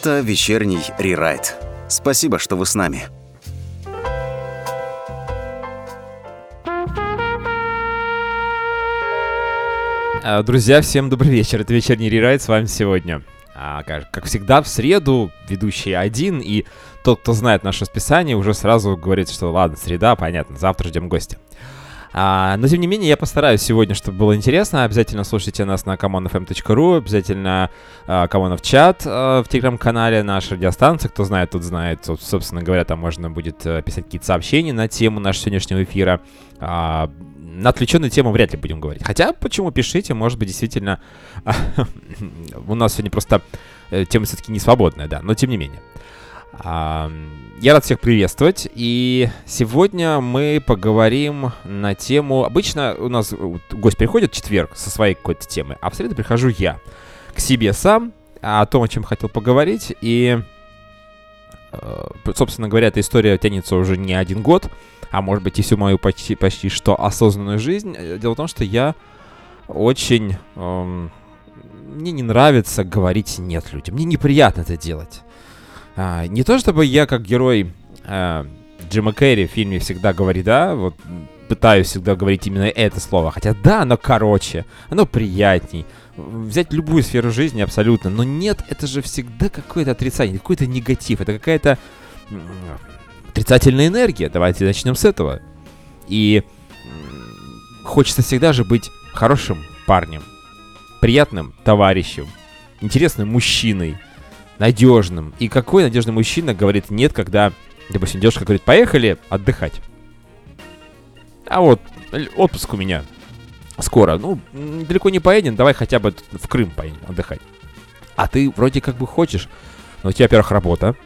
Это вечерний рерайт. Спасибо, что вы с нами. А, Друзья, всем добрый вечер. Это вечерний рерайт с вами сегодня. А, как, как всегда, в среду ведущий один, и тот, кто знает наше расписание, уже сразу говорит, что ладно, среда, понятно, завтра ждем гостя. А, но тем не менее, я постараюсь сегодня, чтобы было интересно. Обязательно слушайте нас на commonfm.ru, обязательно Common в чат в телеграм-канале нашей радиостанции. Кто знает, тот знает. Соб- Собственно говоря, там можно будет э, писать какие-то сообщения на тему нашего сегодняшнего эфира. А, на отвлеченную тему вряд ли будем говорить. Хотя, почему пишите, может быть, действительно... У нас сегодня просто э, тема все-таки не свободная, да, но тем не менее. А, Я рад всех приветствовать, и сегодня мы поговорим на тему... Обычно у нас гость приходит в четверг со своей какой-то темой, а в среду прихожу я к себе сам, о том, о чем хотел поговорить, и, э, собственно говоря, эта история тянется уже не один год, а может быть и всю мою почти, почти что осознанную жизнь. Э, Дело в том, что я очень... эм, мне не нравится говорить «нет» людям. Мне неприятно это делать. А, не то чтобы я как герой э, Джима Керри в фильме всегда говорит «да», вот пытаюсь всегда говорить именно это слово. Хотя да, оно короче, оно приятней. Взять любую сферу жизни абсолютно. Но нет, это же всегда какое-то отрицание, какой-то негатив. Это какая-то отрицательная энергия. Давайте начнем с этого. И хочется всегда же быть хорошим парнем, приятным товарищем, интересным мужчиной, надежным. И какой надежный мужчина говорит нет, когда, допустим, девушка говорит, поехали отдыхать. А вот отпуск у меня скоро. Ну, далеко не поедем, давай хотя бы в Крым поедем отдыхать. А ты вроде как бы хочешь, но у тебя, во-первых, работа,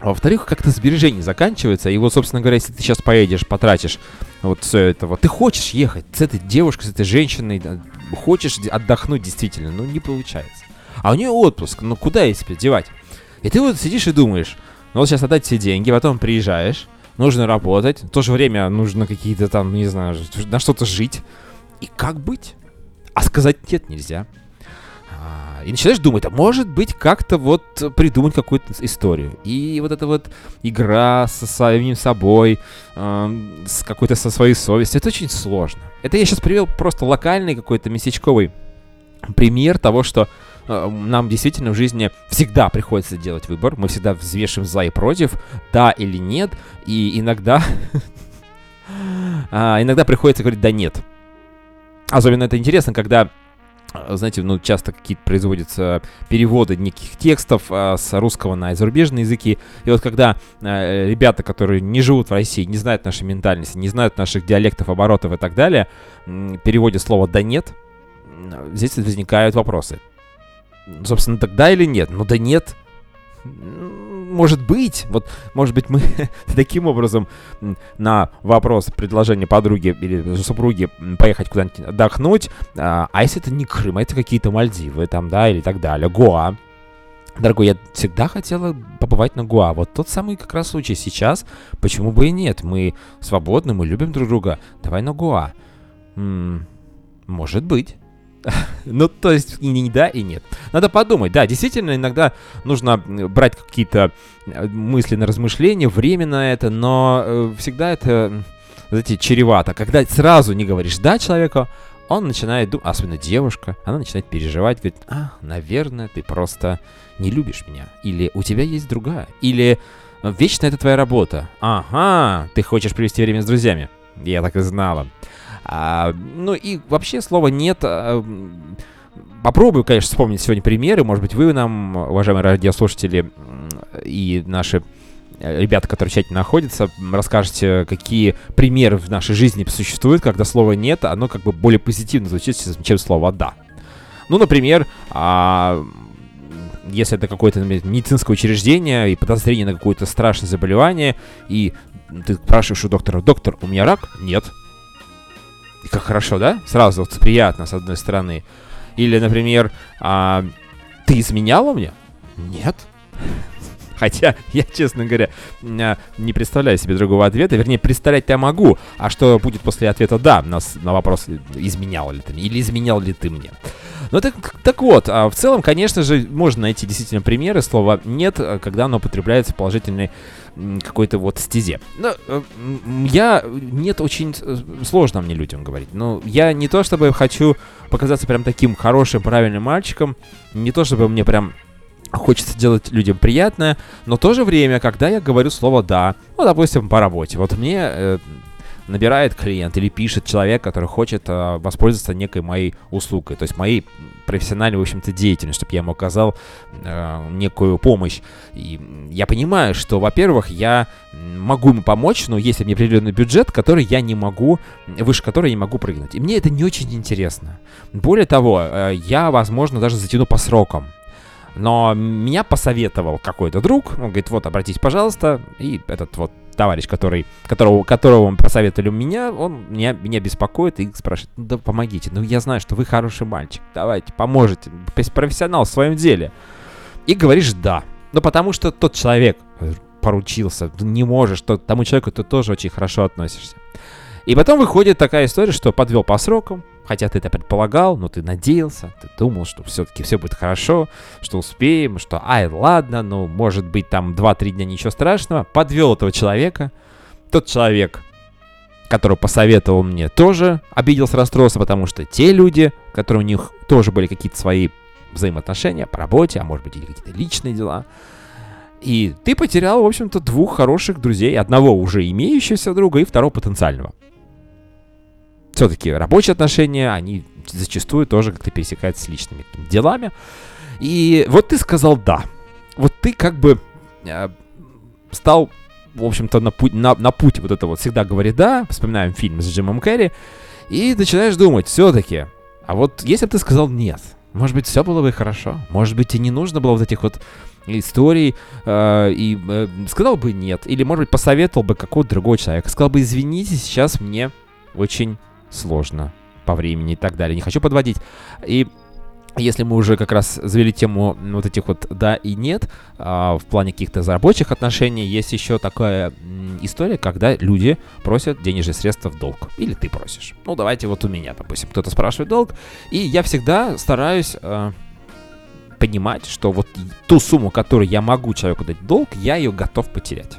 а во-вторых, как-то сбережения заканчиваются, и вот, собственно говоря, если ты сейчас поедешь, потратишь вот все это вот, ты хочешь ехать с этой девушкой, с этой женщиной, хочешь отдохнуть действительно, но не получается. А у нее отпуск, ну куда ей себя девать? И ты вот сидишь и думаешь, ну вот сейчас отдать все деньги, потом приезжаешь, нужно работать, в то же время нужно какие-то там, не знаю, на что-то жить. И как быть? А сказать нет нельзя. А, И начинаешь думать, а может быть как-то вот придумать какую-то историю. И вот эта вот игра со самим собой, эм, с какой-то со своей совестью, это очень сложно. Это я сейчас привел просто локальный какой-то местечковый пример того, что нам действительно в жизни всегда приходится делать выбор. Мы всегда взвешиваем за и против, да или нет. И иногда... а, иногда приходится говорить да нет. Особенно это интересно, когда а, знаете, ну, часто какие-то производятся переводы неких текстов а, с русского на зарубежные языки. И вот когда а, ребята, которые не живут в России, не знают нашей ментальности, не знают наших диалектов, оборотов и так далее, переводят слово «да нет», здесь возникают вопросы. Собственно, тогда или нет? Ну да нет. Может быть, вот, может быть, мы таким образом на вопрос предложения подруги или супруги поехать куда-нибудь отдохнуть, а, а если это не Крым, а это какие-то Мальдивы там, да, или так далее, Гоа. Дорогой, я всегда хотела побывать на Гоа. Вот тот самый как раз случай сейчас. Почему бы и нет? Мы свободны, мы любим друг друга. Давай на Гоа. М, может быть. Ну, то есть, и не да, и нет. Надо подумать. Да, действительно, иногда нужно брать какие-то э, мысли на размышления, время на это, но э, всегда это, знаете, чревато. Когда сразу не говоришь «да» человеку, он начинает думать, особенно девушка, она начинает переживать, говорит, а, наверное, ты просто не любишь меня. Или у тебя есть другая. Или «Э, вечно это твоя работа. Ага, ты хочешь провести время с друзьями. Я так и знала. А, ну и вообще слова «нет» а, Попробую, конечно, вспомнить сегодня примеры. Может быть, вы нам, уважаемые радиослушатели и наши э, ребята, которые в чате находятся, расскажете, какие примеры в нашей жизни существуют, когда слова «нет», оно как бы более позитивно звучит, чем слово «да». Ну, например, а, если это какое-то медицинское учреждение и подозрение на какое-то страшное заболевание, и ты спрашиваешь у доктора, доктор, у меня рак? Нет. И как хорошо, да? Сразу вот приятно, с одной стороны. Или, например, а, ты изменяла мне? Нет. Хотя, я, честно говоря, а, не представляю себе другого ответа. Вернее, представлять я могу. А что будет после ответа «да» на, на вопрос, изменял ли ты мне или изменял ли ты мне. Ну так, так вот, а в целом, конечно же, можно найти действительно примеры слова «нет», когда оно употребляется в положительной какой-то вот стезе. Но э, я... Нет, очень э, сложно мне людям говорить. Но я не то чтобы хочу показаться прям таким хорошим, правильным мальчиком, не то чтобы мне прям хочется делать людям приятное, но в то же время, когда я говорю слово «да», ну, допустим, по работе, вот мне э, набирает клиент или пишет человек, который хочет э, воспользоваться некой моей услугой, то есть моей профессиональной, в общем-то, деятельностью, чтобы я ему оказал э, некую помощь. И я понимаю, что, во-первых, я могу ему помочь, но есть определенный бюджет, который я не могу, выше которого я не могу прыгнуть. И мне это не очень интересно. Более того, э, я, возможно, даже затяну по срокам. Но меня посоветовал какой-то друг, он говорит, вот, обратись, пожалуйста, и этот вот товарищ, который, которого, которого посоветовали меня, он меня, меня беспокоит и спрашивает, ну да помогите, ну я знаю, что вы хороший мальчик, давайте, поможете, профессионал в своем деле. И говоришь да. Ну потому что тот человек поручился, не можешь, то, тому человеку ты тоже очень хорошо относишься. И потом выходит такая история, что подвел по срокам, хотя ты это предполагал, но ты надеялся, ты думал, что все-таки все будет хорошо, что успеем, что, ай, ладно, ну, может быть, там 2-3 дня ничего страшного. Подвел этого человека. Тот человек, который посоветовал мне, тоже обиделся, расстроился, потому что те люди, которые у них тоже были какие-то свои взаимоотношения по работе, а может быть, или какие-то личные дела, и ты потерял, в общем-то, двух хороших друзей, одного уже имеющегося друга и второго потенциального все-таки рабочие отношения, они зачастую тоже как-то пересекаются с личными делами. И вот ты сказал «да». Вот ты как бы э, стал, в общем-то, на путь, на, на путь вот это вот «всегда говори да», вспоминаем фильм с Джимом Керри, и начинаешь думать, все-таки, а вот если бы ты сказал «нет», может быть, все было бы хорошо. Может быть, и не нужно было вот этих вот историй э, и э, сказал бы нет. Или, может быть, посоветовал бы какого-то другого человека. Сказал бы, извините, сейчас мне очень сложно по времени и так далее. Не хочу подводить. И если мы уже как раз завели тему вот этих вот да и нет, а, в плане каких-то рабочих отношений, есть еще такая история, когда люди просят денежные средства в долг. Или ты просишь. Ну, давайте вот у меня, допустим, кто-то спрашивает долг, и я всегда стараюсь э, понимать, что вот ту сумму, которую я могу человеку дать долг, я ее готов потерять.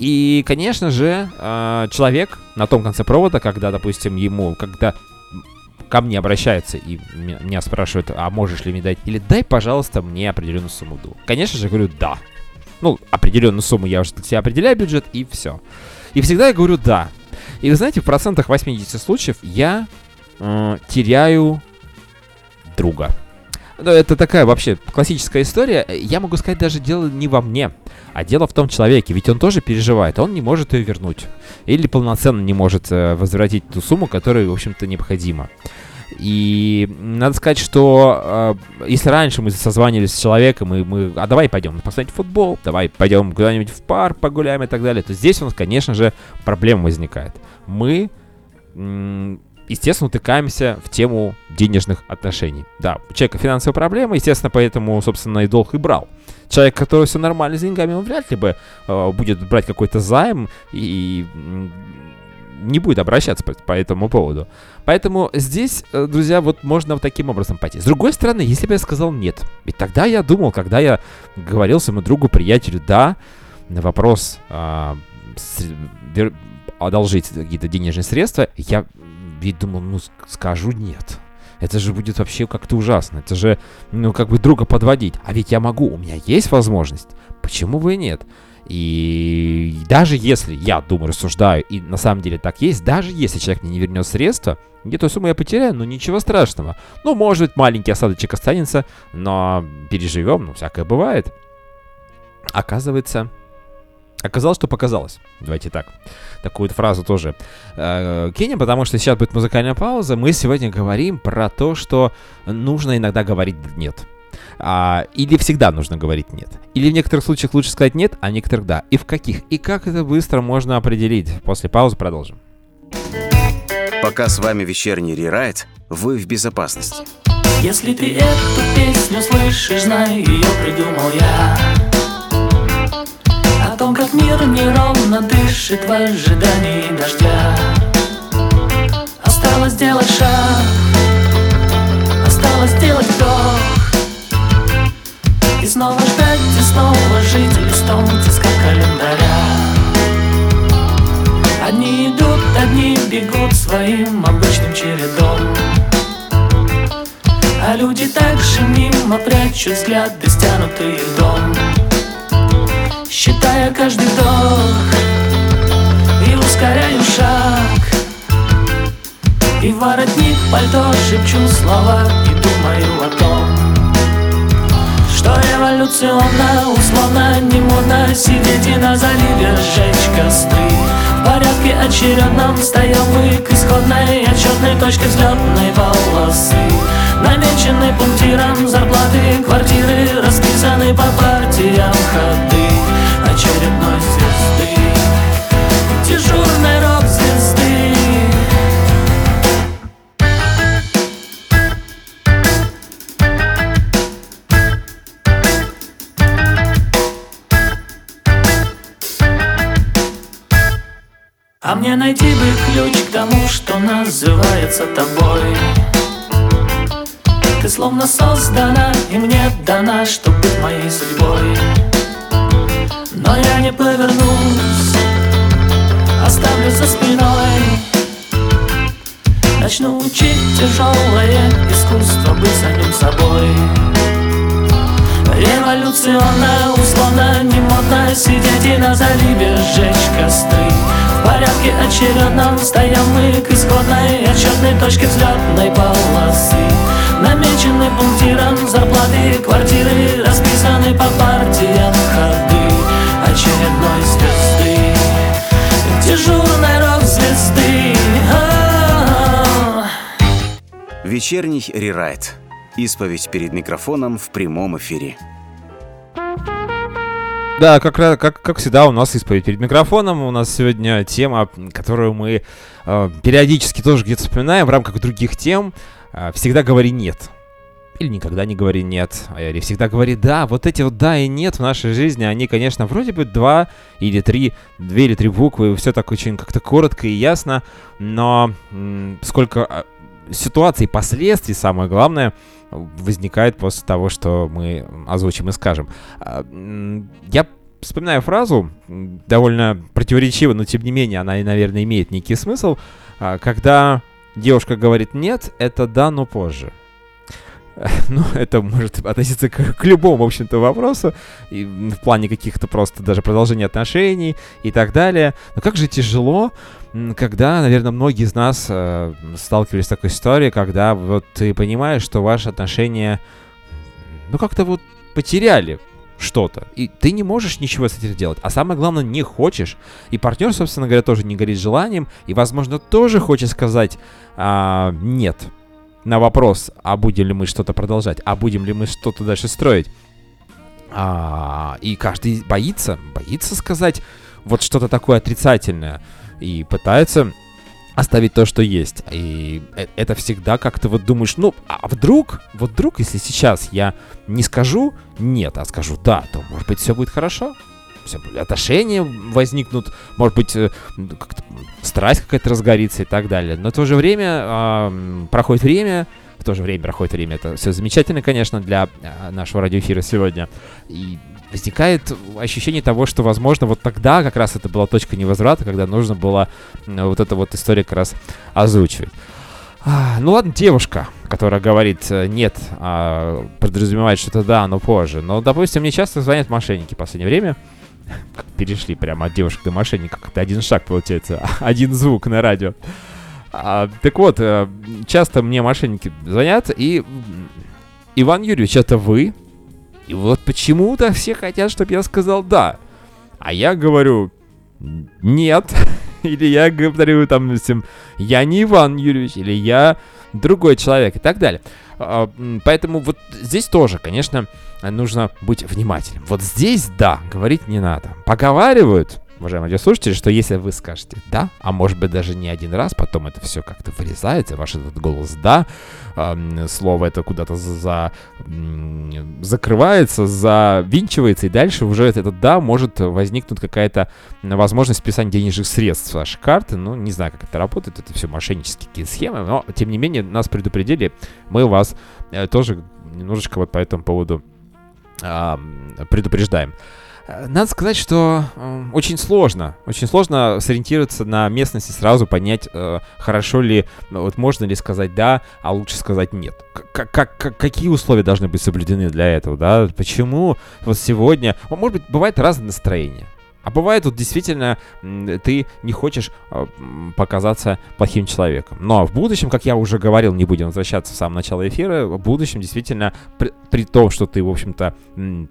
И, конечно же, а, человек на том конце провода, когда, допустим, ему, когда ко мне обращается и меня спрашивают, а можешь ли мне дать, или дай, пожалуйста, мне определенную сумму долг. Конечно же, говорю да. Ну, определенную сумму я уже себе определяю бюджет, и все. И всегда я говорю да. И вы знаете, в процентах 80 случаев я э, теряю друга. Ну, это такая вообще классическая история. Я могу сказать, даже дело не во мне, а дело в том человеке. Ведь он тоже переживает, он не может ее вернуть. Или полноценно не может э, возвратить ту сумму, которая, в общем-то, необходима. И надо сказать, что э, если раньше мы созванивались с человеком, и мы, а давай пойдем посмотреть футбол, давай пойдем куда-нибудь в парк погуляем и так далее, то здесь у нас, конечно же, проблема возникает. Мы естественно, утыкаемся в тему денежных отношений. Да, у человека финансовая проблема, естественно, поэтому, собственно, и долг и брал. Человек, который все нормально с деньгами, он вряд ли бы э, будет брать какой-то займ и не будет обращаться по, по этому поводу. Поэтому здесь, э, друзья, вот можно вот таким образом пойти. С другой стороны, если бы я сказал нет, ведь тогда я думал, когда я говорил своему другу, приятелю, да, на вопрос а, с, одолжить какие-то денежные средства, я ведь думал, ну скажу нет. Это же будет вообще как-то ужасно. Это же, ну, как бы друга подводить. А ведь я могу, у меня есть возможность. Почему бы и нет? И даже если я думаю, рассуждаю, и на самом деле так есть, даже если человек мне не вернет средства, где-то сумму я потеряю, ну ничего страшного. Ну, может быть, маленький осадочек останется, но переживем, ну, всякое бывает. Оказывается, Оказалось, что показалось. Давайте так. Такую фразу тоже э, кинем, потому что сейчас будет музыкальная пауза. Мы сегодня говорим про то, что нужно иногда говорить «нет». А, или всегда нужно говорить «нет». Или в некоторых случаях лучше сказать «нет», а в некоторых «да». И в каких? И как это быстро можно определить? После паузы продолжим. Пока с вами вечерний рерайт, вы в безопасности. Если ты эту песню слышишь, знай, ее придумал я том, как мир неровно дышит в ожидании дождя. Осталось сделать шаг Осталось сделать вдох. И снова ждать, и снова жить листом тиска календаря. Одни идут, одни бегут своим обычным чередом. А люди также мимо прячут взгляды, стянутые в дом Считая каждый вдох. И ускоряю шаг. И воротник пальто шепчу слова и думаю о том Что эволюционно, условно, не модно Сидеть и на заливе сжечь костры В порядке очередном встаем мы к исходной отчетной точке взлетной полосы. Намечены пунктиром зарплаты, квартиры Расписаны по партиям ходы очередной звезды Дежурной рок-звезды. А мне найти бы ключ к тому, что называется тобой. Ты словно создана и мне дана, чтобы быть моей судьбой Но я не повернусь, оставлю за спиной. Начну учить тяжелое искусство быть самим собой. Революционно, условно, не модно Сидеть и на заливе сжечь костры. В порядке очередном встаем мы к исходной Отчетной точке взлетной полосы. Намечены пунктиром зарплаты Квартиры расписаны по партиям ходы Очередной звезды Дежурной рок-звезды А-а-а. Вечерний рерайт. Исповедь перед микрофоном в прямом эфире. Да, как, как, как всегда, у нас исповедь перед микрофоном. У нас сегодня тема, которую мы э, периодически тоже где-то вспоминаем в рамках других тем. Э, всегда говори нет. Или никогда не говори нет. А Или всегда говори да. Вот эти вот да и нет в нашей жизни, они, конечно, вроде бы два или три, две или три буквы. Все так очень как-то коротко и ясно. Но сколько а, ситуаций, последствий, самое главное, возникает после того, что мы озвучим и скажем. А, Я вспоминаю фразу, довольно противоречиво, но тем не менее она, наверное, имеет некий смысл, а, когда девушка говорит «нет», это «да, но позже». Ну, это может относиться к, к любому, в общем-то, вопросу, и в плане каких-то просто даже продолжения отношений и так далее. Но как же тяжело, когда, наверное, многие из нас э, сталкивались с такой историей, когда вот ты понимаешь, что ваши отношения, ну, как-то вот потеряли что-то, и ты не можешь ничего с этим делать, а самое главное, не хочешь, и партнер, собственно говоря, тоже не горит желанием, и, возможно, тоже хочет сказать а, «нет», на вопрос, а будем ли мы что-то продолжать, а будем ли мы что-то дальше строить. А, и каждый боится, боится сказать вот что-то такое отрицательное и пытается оставить то, что есть. И э- это всегда как-то вот думаешь, ну, а вдруг, вот вдруг, если сейчас я не скажу нет, а скажу да, то, может быть, все будет хорошо. Отношения возникнут, может быть, э, как-то страсть какая-то разгорится и так далее. Но в то же время м, проходит время, в то же время проходит время. Это все замечательно, конечно, для а, нашего радиоэфира сегодня. И возникает ощущение того, что, возможно, вот тогда как раз это была точка невозврата, когда нужно было вот эта вот история как раз озвучивать. А, ну ладно, девушка, которая говорит э, нет, а подразумевает, что это да, но позже. Но, допустим, мне часто звонят мошенники в последнее время. Перешли прямо от девушек до мошенника, как-то один шаг получается, один звук на радио. А, так вот, э, часто мне мошенники звонят, и Иван Юрьевич, это вы? И вот почему-то все хотят, чтобы я сказал да. А я говорю нет. Или я говорю там, допустим, я не Иван Юрьевич, или я другой человек и так далее. А, Поэтому вот здесь тоже, конечно, нужно быть внимательным. Вот здесь, да, говорить не надо. Поговаривают, уважаемые радиослушатели, что если вы скажете «да», а может быть даже не один раз, потом это все как-то вырезается, ваш этот голос «да», э, слово это куда-то за, э, закрывается, завинчивается, и дальше уже этот «да» может возникнуть какая-то возможность списания денежных средств с вашей карты. Ну, не знаю, как это работает, это все мошеннические схемы, но, тем не менее, нас предупредили, мы вас э, тоже немножечко вот по этому поводу предупреждаем. Надо сказать, что э, очень сложно, очень сложно сориентироваться на местности, сразу понять, э, хорошо ли, вот можно ли сказать да, а лучше сказать нет. Как, как, какие условия должны быть соблюдены для этого, да? Почему вот сегодня, может быть, бывает разное настроение. А бывает вот действительно ты не хочешь а, показаться плохим человеком. Но в будущем, как я уже говорил, не будем возвращаться в самое начало эфира, в будущем действительно, при, при том, что ты, в общем-то,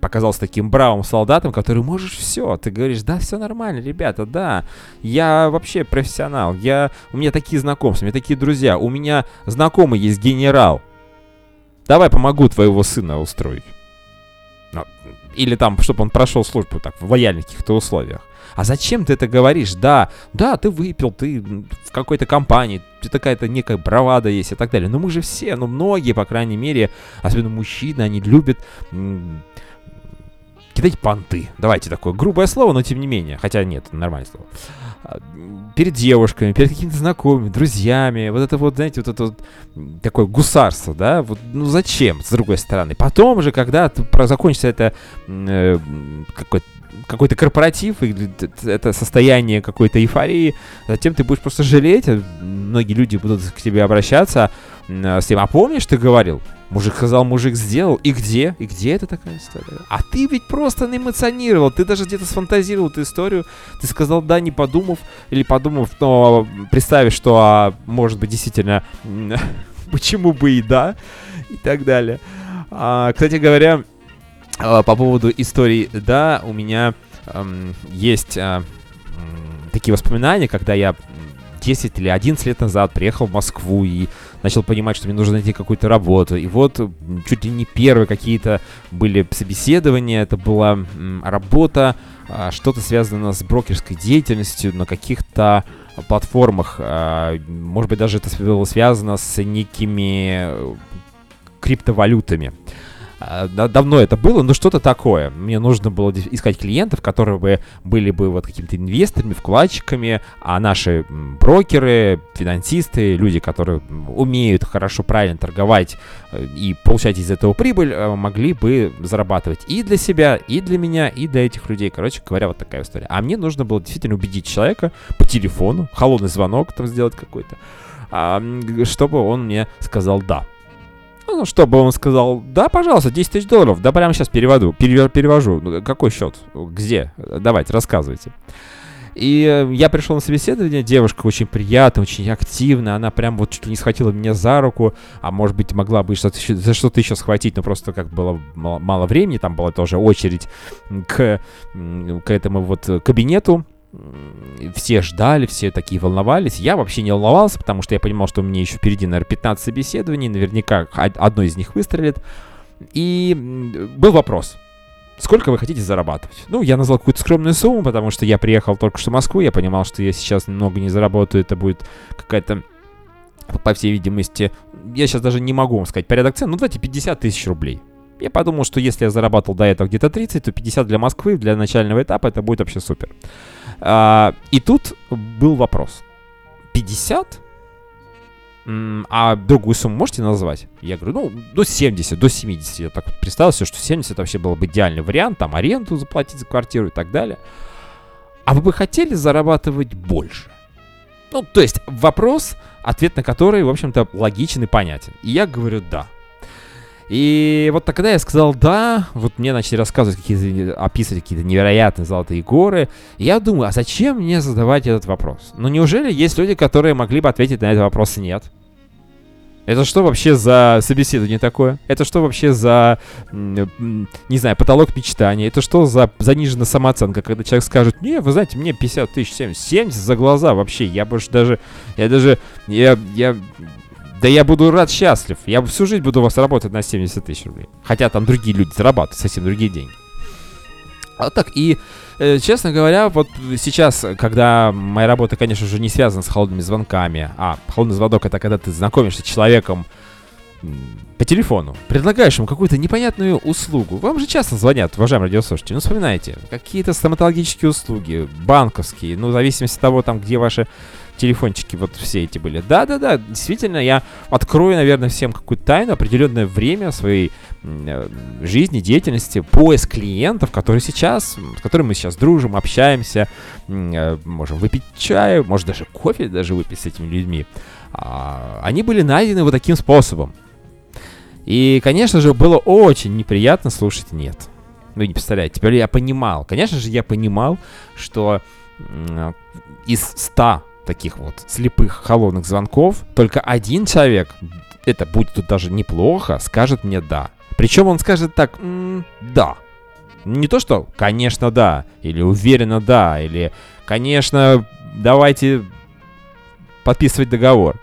показался таким бравым солдатом, который можешь все, ты говоришь, да, все нормально, ребята, да, я вообще профессионал, я, у меня такие знакомства, у меня такие друзья, у меня знакомый есть генерал, давай помогу твоего сына устроить. Или там, чтобы он прошел службу так, в лояльных каких-то условиях. А зачем ты это говоришь? Да, да, ты выпил, ты в какой-то компании, ты такая-то некая бравада есть и так далее. Но мы же все, ну многие, по крайней мере, особенно мужчины, они любят кидать понты. Давайте такое грубое слово, но тем не менее. Хотя нет, нормальное слово. А, перед девушками, перед какими-то знакомыми, друзьями. Вот это вот, знаете, вот это вот такое гусарство, да? Вот, ну зачем, с другой стороны? Потом же, когда закончится это э, какой-то какой-то корпоратив, или это состояние какой-то эйфории, затем ты будешь просто жалеть, а многие люди будут к тебе обращаться с тем, а помнишь, ты говорил, Мужик сказал, мужик сделал. И где? И где это такая история? А ты ведь просто эмоционировал. Ты даже где-то сфантазировал эту историю. Ты сказал да, не подумав. Или подумав, но представив, что, а, может быть, действительно, почему бы и да. И так далее. А, кстати говоря, а, по поводу истории да, у меня эм, есть э, такие воспоминания, когда я 10 или 11 лет назад приехал в Москву и начал понимать, что мне нужно найти какую-то работу. И вот чуть ли не первые какие-то были собеседования, это была работа, а, что-то связано с брокерской деятельностью на каких-то платформах. А, может быть, даже это было связано с некими э, криптовалютами. А, давно это было, но что-то такое. Мне нужно было искать клиентов, которые бы были бы вот какими-то инвесторами, вкладчиками, а наши брокеры, финансисты, люди, которые умеют хорошо, правильно торговать э, и получать из этого прибыль, э, могли бы зарабатывать и для себя, и для меня, и для этих людей. Короче говоря, вот такая история. А мне нужно было действительно убедить человека по телефону, холодный звонок там сделать какой-то, чтобы он мне сказал «да». Ну, чтобы он сказал, да, пожалуйста, 10 тысяч долларов, да, прямо сейчас переводу, перевожу. Ну, какой счет? Где? Давайте, рассказывайте. И э, я пришел на собеседование, девушка очень приятная, очень активная, она прям вот чуть ли не схватила меня за руку, а может быть могла бы что-то за что-то еще схватить, но просто как было мало, мало времени, там была тоже очередь к, к этому вот кабинету, все ждали, все такие волновались. Я вообще не волновался, потому что я понимал, что у меня еще впереди, наверное, 15 собеседований, наверняка одно из них выстрелит. И был вопрос. Сколько вы хотите зарабатывать? Ну, я назвал какую-то скромную сумму, потому что я приехал только что в Москву, я понимал, что я сейчас немного не заработаю, это будет какая-то, по всей видимости, я сейчас даже не могу вам сказать порядок цен, ну давайте 50 тысяч рублей. Я подумал, что если я зарабатывал до этого где-то 30, то 50 для Москвы, для начального этапа это будет вообще супер. А, и тут был вопрос. 50? А другую сумму можете назвать? Я говорю, ну, до 70, до 70. Я так представил себе, что 70 вообще был бы идеальный вариант, там аренду заплатить за квартиру и так далее. А вы бы хотели зарабатывать больше? Ну, то есть вопрос, ответ на который, в общем-то, логичен и понятен. И я говорю, да. И вот тогда я сказал да, вот мне начали рассказывать какие-то, описывать какие-то невероятные золотые горы. И я думаю, а зачем мне задавать этот вопрос? Ну неужели есть люди, которые могли бы ответить на этот вопрос нет? Это что вообще за собеседование такое? Это что вообще за, не знаю, потолок мечтания? Это что за заниженная самооценка, когда человек скажет, не, вы знаете, мне 50 тысяч, 70, 70 за глаза вообще, я больше даже, я даже, я, я да я буду рад, счастлив. Я всю жизнь буду у вас работать на 70 тысяч рублей. Хотя там другие люди зарабатывают совсем другие деньги. А так, и, э, честно говоря, вот сейчас, когда моя работа, конечно же, не связана с холодными звонками, а холодный звонок это когда ты знакомишься с человеком по телефону, предлагаешь ему какую-то непонятную услугу. Вам же часто звонят, уважаемые радиослушатели, ну вспоминайте, какие-то стоматологические услуги, банковские, ну в зависимости от того, там, где ваши телефончики вот все эти были. Да-да-да, действительно, я открою, наверное, всем какую-то тайну, определенное время своей э, жизни, деятельности, поиск клиентов, которые сейчас, с которыми мы сейчас дружим, общаемся, э, можем выпить чай, может даже кофе даже выпить с этими людьми. А, они были найдены вот таким способом. И, конечно же, было очень неприятно слушать «нет». Вы не представляете. Теперь я понимал, конечно же, я понимал, что из 100 таких вот слепых холодных звонков только один человек, это будет тут даже неплохо, скажет мне «да». Причем он скажет так м-м, «да». Не то, что «конечно, да», или «уверенно, да», или «конечно, давайте подписывать договор»,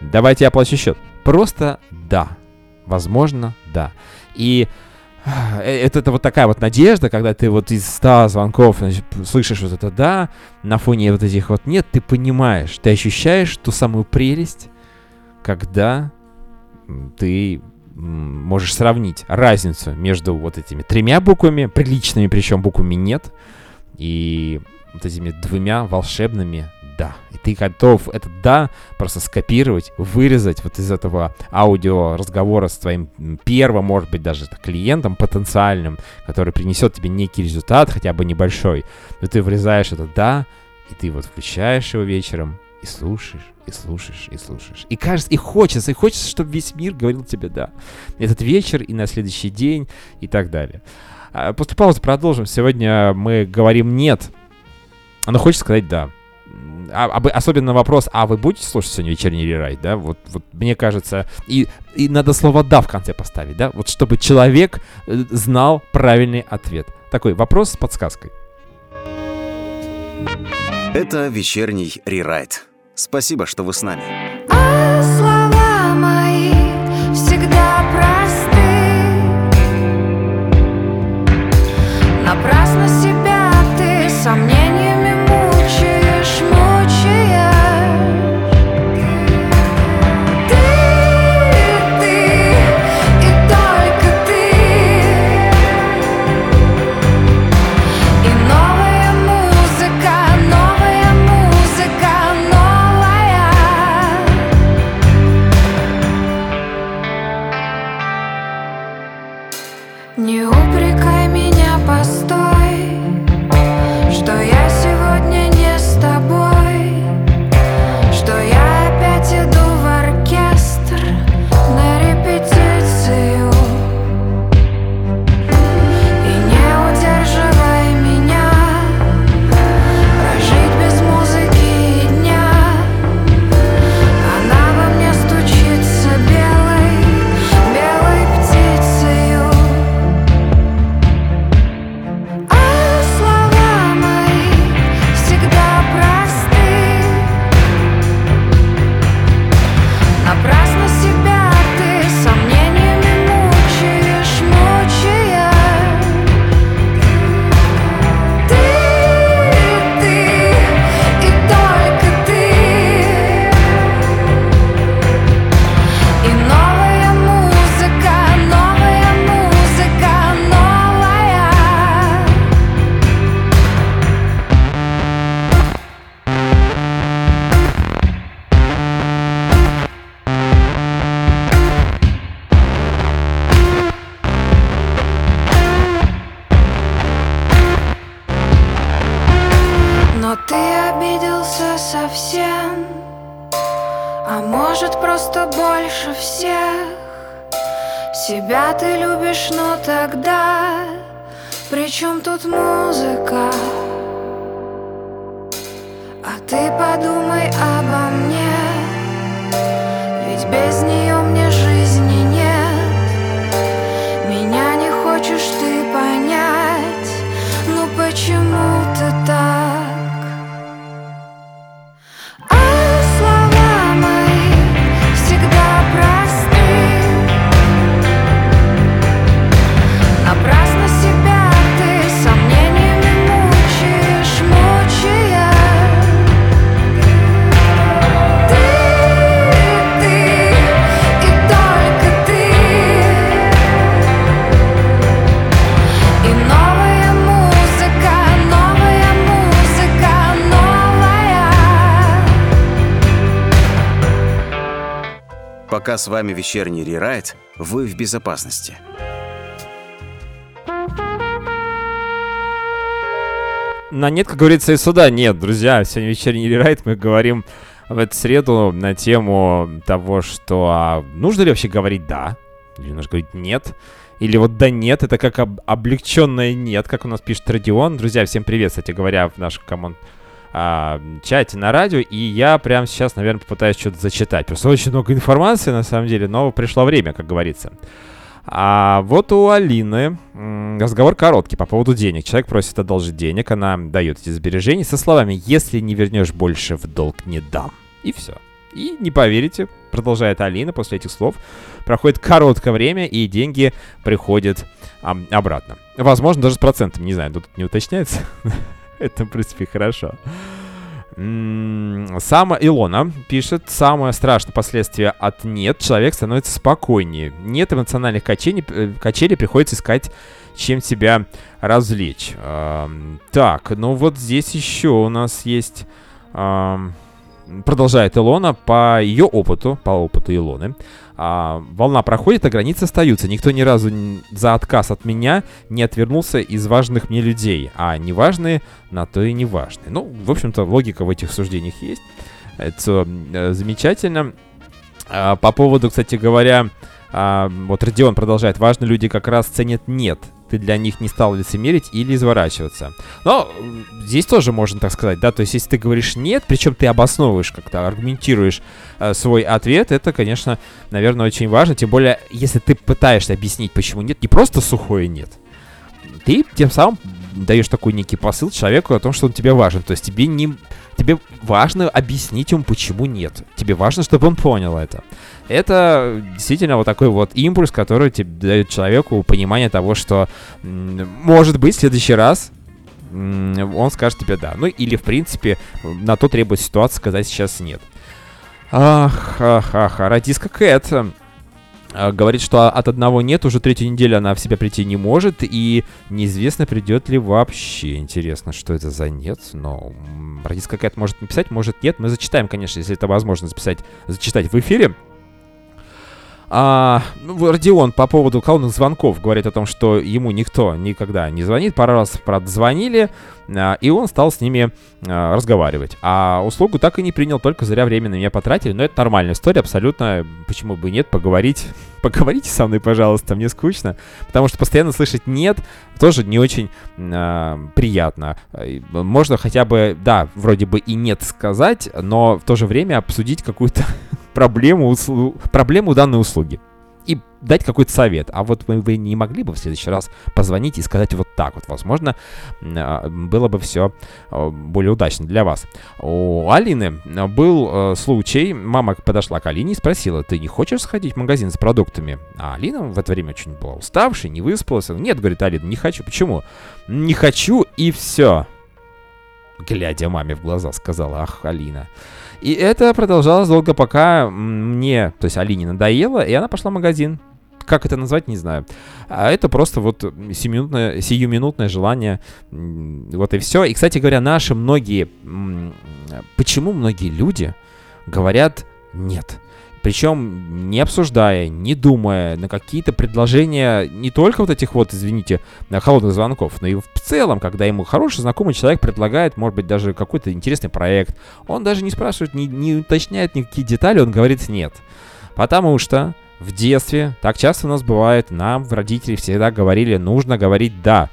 «давайте я оплачу счет». Просто «да». Возможно, да. И это, это вот такая вот надежда, когда ты вот из 100 звонков значит, слышишь вот это «да», на фоне вот этих вот «нет», ты понимаешь, ты ощущаешь ту самую прелесть, когда ты можешь сравнить разницу между вот этими тремя буквами, приличными причем буквами «нет», и вот этими двумя волшебными «да». И ты готов это «да» просто скопировать, вырезать вот из этого аудио разговора с твоим первым, может быть, даже клиентом потенциальным, который принесет тебе некий результат, хотя бы небольшой. Но ты вырезаешь это «да», и ты вот включаешь его вечером, и слушаешь, и слушаешь, и слушаешь. И кажется, и хочется, и хочется, чтобы весь мир говорил тебе «да». Этот вечер, и на следующий день, и так далее. А, после паузы продолжим. Сегодня мы говорим «нет», но хочется сказать «да» а, особенно вопрос, а вы будете слушать сегодня вечерний рерайт, да? Вот, вот мне кажется, и, и надо слово «да» в конце поставить, да? Вот чтобы человек э, знал правильный ответ. Такой вопрос с подсказкой. Это вечерний рерайт. Спасибо, что вы с нами. А слова мои всегда просты. Напрасно себя ты сомнениями пока с вами вечерний рерайт, вы в безопасности. На нет, как говорится, и суда нет, друзья. Сегодня вечерний рерайт мы говорим в эту среду на тему того, что а нужно ли вообще говорить «да», или нужно говорить «нет», или вот «да нет», это как об- облегченное «нет», как у нас пишет Родион. Друзья, всем привет, кстати говоря, в нашем команд а, чате на радио, и я прямо сейчас, наверное, попытаюсь что-то зачитать. Просто очень много информации, на самом деле, но пришло время, как говорится. А вот у Алины разговор короткий по поводу денег. Человек просит одолжить денег, она дает эти сбережения со словами «Если не вернешь больше в долг, не дам». И все. И не поверите, продолжает Алина после этих слов, проходит короткое время, и деньги приходят а, обратно. Возможно, даже с процентом, не знаю, тут не уточняется. Это, в принципе, хорошо. Сама Илона пишет, самое страшное последствие от нет, человек становится спокойнее. Нет эмоциональных э, качелей приходится искать, чем себя развлечь. Так, ну вот здесь еще у нас есть... продолжает Илона, по ее опыту, по опыту Илоны, а, волна проходит, а границы остаются. Никто ни разу за отказ от меня не отвернулся из важных мне людей, а неважные на то и неважные. Ну, в общем-то, логика в этих суждениях есть. Это э, замечательно. А, по поводу, кстати говоря, а, вот Родион продолжает. Важно, люди как раз ценят нет. Ты для них не стал лицемерить или изворачиваться. Но здесь тоже можно так сказать, да, то есть если ты говоришь нет, причем ты обосновываешь как-то, аргументируешь э, свой ответ, это, конечно, наверное, очень важно. Тем более, если ты пытаешься объяснить, почему нет, не просто сухое нет, ты тем самым даешь такой некий посыл человеку о том, что он тебе важен. То есть тебе не... Тебе важно объяснить ему, почему нет. Тебе важно, чтобы он понял это. Это действительно вот такой вот импульс, который тебе дает человеку понимание того, что может быть в следующий раз он скажет тебе да. Ну или в принципе на то требует ситуация сказать сейчас нет. Ах, ах, ах, а радиска Кэт а, говорит, что от одного нет, уже третью неделю она в себя прийти не может, и неизвестно, придет ли вообще. Интересно, что это за нет, но радиска Кэт может написать, может нет. Мы зачитаем, конечно, если это возможно записать, зачитать в эфире. А, ну, Родион по поводу колонных звонков говорит о том, что ему никто никогда не звонит. Пару раз, правда, звонили, а, и он стал с ними а, разговаривать. А услугу так и не принял, только зря время на меня потратили. Но это нормальная история, абсолютно. Почему бы нет, поговорить. Поговорите со мной, пожалуйста, мне скучно. Потому что постоянно слышать «нет» тоже не очень а, приятно. Можно хотя бы, да, вроде бы и «нет» сказать, но в то же время обсудить какую-то проблему, услу- проблему данной услуги. И дать какой-то совет. А вот вы, вы не могли бы в следующий раз позвонить и сказать вот так вот. Возможно, а, было бы все более удачно для вас. У Алины а, был э, случай, мама подошла к Алине и спросила, ты не хочешь сходить в магазин с продуктами? А Алина в это время очень была уставшей, не выспалась. Нет, говорит Алина, не хочу. Почему? Не хочу и все. Глядя маме в глаза, сказала, ах, Алина. И это продолжалось долго, пока мне, то есть Алине надоело, и она пошла в магазин. Как это назвать, не знаю. А это просто вот сиюминутное, сиюминутное желание. Вот и все. И, кстати говоря, наши многие... Почему многие люди говорят «нет»? Причем не обсуждая, не думая на какие-то предложения не только вот этих вот, извините, холодных звонков, но и в целом, когда ему хороший знакомый человек предлагает, может быть, даже какой-то интересный проект, он даже не спрашивает, не, не уточняет никакие детали, он говорит нет. Потому что в детстве, так часто у нас бывает, нам родители всегда говорили, нужно говорить «да».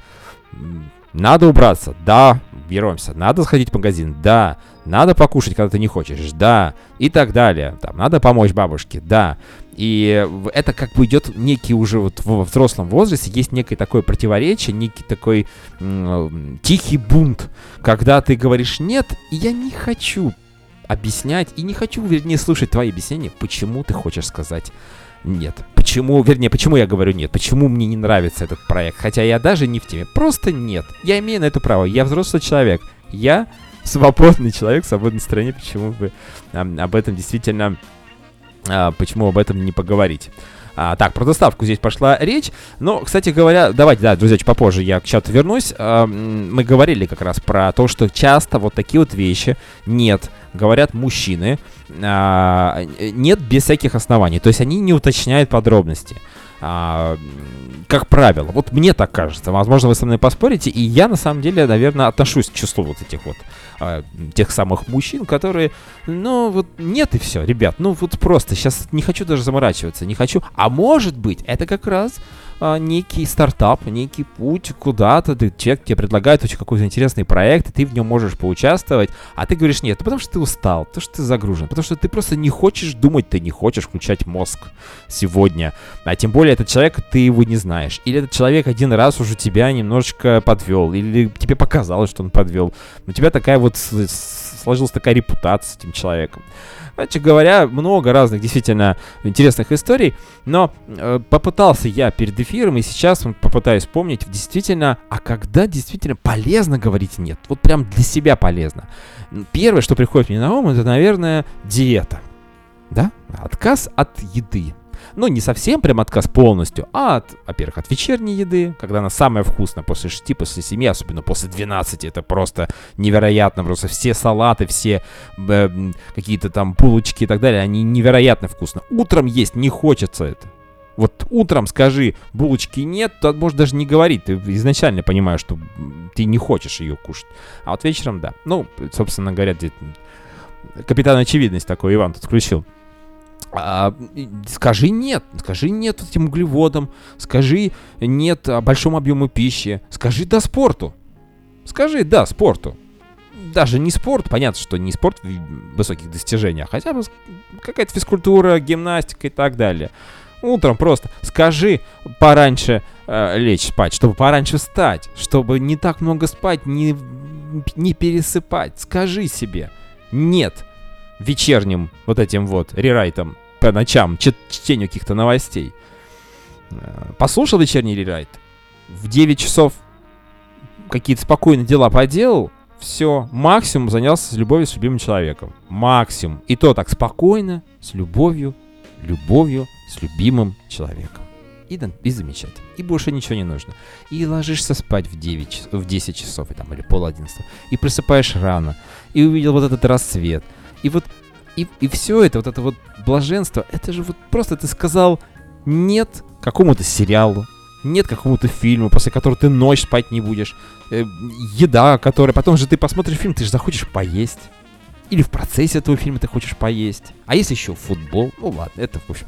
Надо убраться, да, беремся. Надо сходить в магазин, да. Надо покушать, когда ты не хочешь, да. И так далее. Там, надо помочь бабушке, да. И это как бы идет некий уже вот во взрослом возрасте, есть некое такое противоречие, некий такой тихий бунт, когда ты говоришь нет, я не хочу объяснять, и не хочу, вернее, слушать твои объяснения, почему ты хочешь сказать нет. Почему, вернее, почему я говорю нет? Почему мне не нравится этот проект? Хотя я даже не в теме. Просто нет. Я имею на это право. Я взрослый человек. Я свободный человек в свободной стране. Почему бы ам, об этом действительно... а, почему об этом не поговорить? А, так, про доставку здесь пошла речь. Но, кстати говоря, давайте, да, друзья, чуть попозже я к чату вернусь. А, мы говорили как раз про то, что часто вот такие вот вещи нет, говорят мужчины, а, нет без всяких оснований. То есть они не уточняют подробности. А, как правило, вот мне так кажется, возможно, вы со мной поспорите, и я на самом деле, наверное, отношусь к числу вот этих вот а, тех самых мужчин, которые, ну, вот нет и все, ребят, ну, вот просто, сейчас не хочу даже заморачиваться, не хочу, а может быть, это как раз а, некий стартап, некий путь куда-то, ты, человек тебе предлагает очень какой-то интересный проект, и ты в нем можешь поучаствовать, а ты говоришь нет, потому что ты устал, потому что ты загружен, потому что ты просто не хочешь думать, ты не хочешь включать мозг сегодня, а тем более этот человек, ты его не знаешь, или этот человек один раз уже тебя немножечко подвел, или тебе показалось, что он подвел, у тебя такая вот сложилась такая репутация с этим человеком. Короче говоря, много разных действительно интересных историй, но э, попытался я перед эфиром, и сейчас попытаюсь вспомнить действительно, а когда действительно полезно говорить нет, вот прям для себя полезно. Первое, что приходит мне на ум, это, наверное, диета. Да? Отказ от еды. Ну, не совсем прям отказ полностью, а от, во-первых, от вечерней еды, когда она самая вкусная после 6, после 7, особенно после 12. Это просто невероятно. Просто все салаты, все э, какие-то там булочки и так далее, они невероятно вкусно. Утром есть не хочется это. Вот утром скажи, булочки нет, то можешь даже не говорить. Ты изначально понимаешь, что ты не хочешь ее кушать. А вот вечером, да. Ну, собственно говоря, капитан очевидность такой Иван тут включил. А, скажи нет, скажи нет этим углеводам, скажи нет большому объему пищи, скажи да спорту. Скажи да спорту. Даже не спорт, понятно, что не спорт в высоких достижениях, а хотя бы какая-то физкультура, гимнастика и так далее. Утром просто скажи пораньше э, лечь спать, чтобы пораньше встать, чтобы не так много спать, не, не пересыпать. Скажи себе нет вечерним вот этим вот рерайтом по ночам, чт чтению каких-то новостей. Э, послушал вечерний рерайт, в 9 часов какие-то спокойные дела поделал, все, максимум занялся с любовью с любимым человеком. Максимум. И то так спокойно, с любовью, любовью с любимым человеком. И, и замечательно. И больше ничего не нужно. И ложишься спать в 9 в 10 часов, и, там, или пол одиннадцатого. И просыпаешь рано. И увидел вот этот рассвет. И вот и, и все это, вот это вот блаженство, это же вот просто ты сказал нет какому-то сериалу, нет какому-то фильму, после которого ты ночь спать не будешь, э, еда, которая потом же ты посмотришь фильм, ты же захочешь поесть. Или в процессе этого фильма ты хочешь поесть. А если еще футбол, ну ладно, это в общем.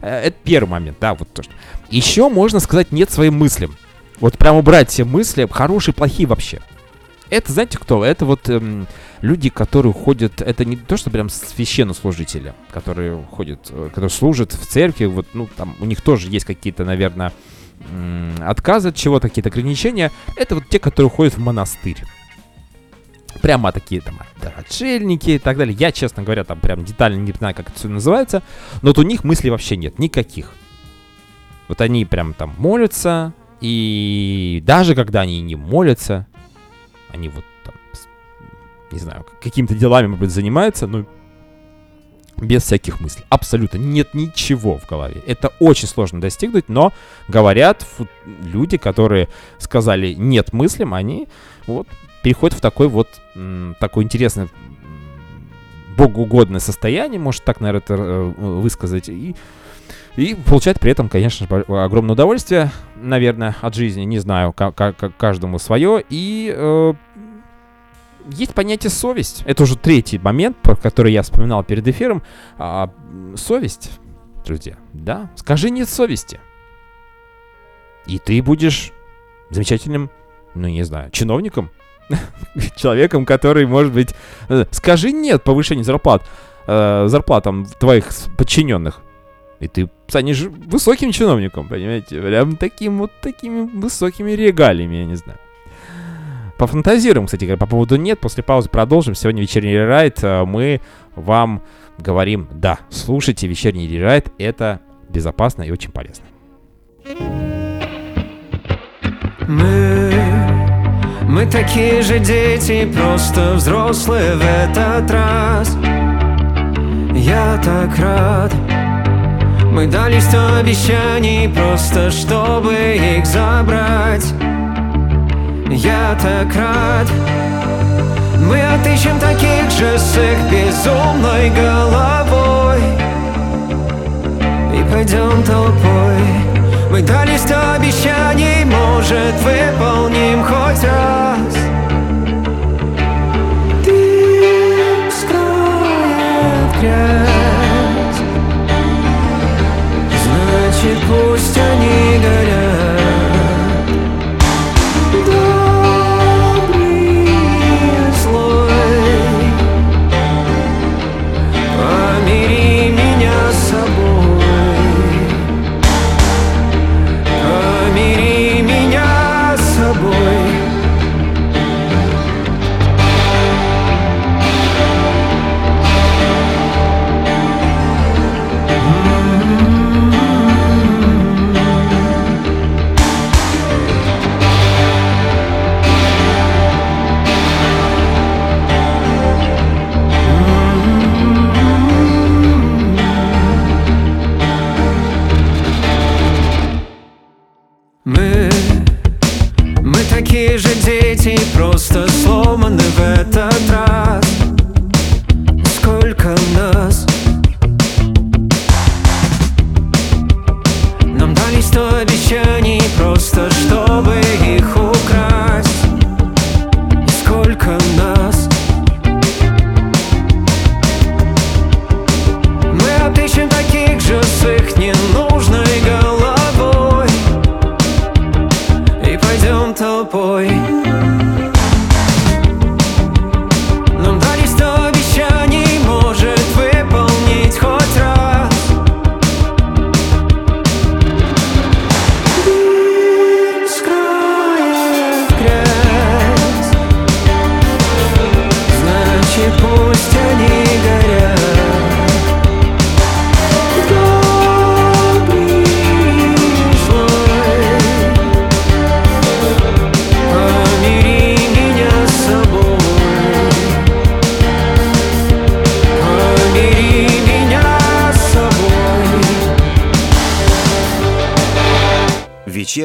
Э, это первый момент, да, вот то, что. Еще можно сказать нет своим мыслям. Вот прям убрать все мысли, хорошие, плохие вообще. Это, знаете кто? Это вот эм, люди, которые ходят, это не то, что прям священнослужители, которые ходят, э, которые служат в церкви, вот, ну, там, у них тоже есть какие-то, наверное, отказы от чего-то, какие-то ограничения. Это вот те, которые ходят в монастырь. Прямо такие там отшельники и так далее. Я, честно говоря, там прям детально не знаю, как это все называется. Но вот у них мыслей вообще нет, никаких. Вот они прям там молятся, и даже когда они не молятся, они вот не знаю, какими-то делами, может быть, занимаются, но без всяких мыслей. Абсолютно нет ничего в голове. Это очень сложно достигнуть, но говорят люди, которые сказали нет мыслям, они вот переходят в такой вот такое интересное богоугодное состояние, может так, наверное, это э, высказать, и, и получают при этом, конечно же, огромное удовольствие, наверное, от жизни, не знаю, как, как каждому свое, и э, есть понятие совесть. Это уже третий момент, про который я вспоминал перед эфиром. А, совесть, друзья, да. Скажи нет совести. И ты будешь замечательным, ну не знаю, чиновником, человеком, который, может быть, э, скажи нет повышению зарплат, э, зарплатам твоих подчиненных. И ты станешь высоким чиновником, понимаете? Прям таким вот такими высокими регалиями, я не знаю. Пофантазируем, кстати говоря, по поводу «нет». После паузы продолжим. Сегодня вечерний рерайт. Э, мы вам говорим «да». Слушайте вечерний рерайт. Это безопасно и очень полезно. Мы, мы такие же дети, просто взрослые в этот раз. Я так рад, Мы дали сто обещаний просто чтобы их забрать Я так рад. Мы отыщем таких же с их безумной головой. И пойдем толпой. Мы дали сто обещаний, может выполним хоть раз. Ты скроет грязь. Значит пусть они горят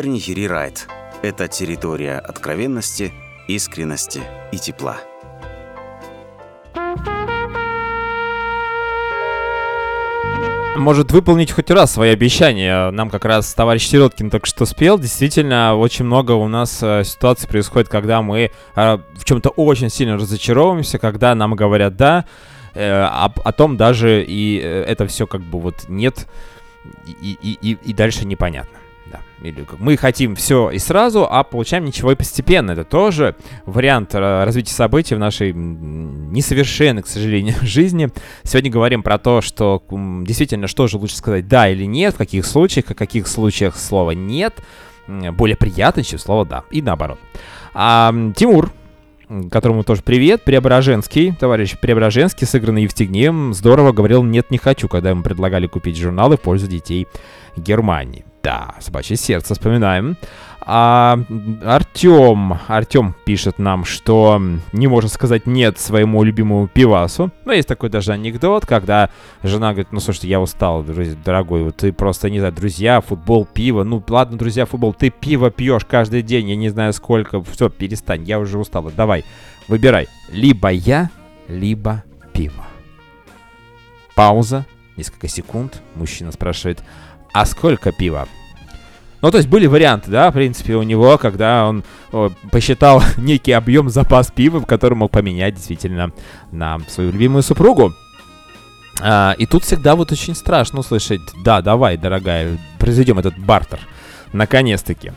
Вечерний рерайт – это территория откровенности, искренности и тепла. может выполнить хоть раз свои обещания. Нам как раз товарищ Сироткин только что спел. Действительно, очень много у нас э, ситуаций происходит, когда мы э, в чем-то очень сильно разочаровываемся, когда нам говорят «да», э, а потом даже и э, это все как бы вот нет, и, и, и, и дальше непонятно. Да. Или мы хотим все и сразу, а получаем ничего и постепенно. Это тоже вариант э, развития событий в нашей несовершенной, к сожалению, жизни. Сегодня говорим про то, что действительно, что же лучше сказать да или нет, в каких случаях, в каких случаях слова нет более приятно, чем слово да. И наоборот. А, Тимур, которому тоже привет, Преображенский, товарищ Преображенский, сыгранный Евстигнеем, здорово говорил «нет, не хочу», когда ему предлагали купить журналы в пользу детей Германии. Да, собачье сердце, вспоминаем. А, Артем, Артем пишет нам, что не может сказать нет своему любимому пивасу. Но есть такой даже анекдот, когда жена говорит, ну слушай, я устал, дорогой, вот ты просто, не знаю, друзья, футбол, пиво. Ну ладно, друзья, футбол, ты пиво пьешь каждый день, я не знаю сколько. Все, перестань, я уже устал. Давай, выбирай. Либо я, либо пиво. Пауза, несколько секунд. Мужчина спрашивает, а сколько пива? Ну, то есть были варианты, да, в принципе, у него, когда он о, посчитал некий объем запас пива, который мог поменять действительно на свою любимую супругу. А, и тут всегда вот очень страшно услышать, да, давай, дорогая, произведем этот бартер, наконец-таки.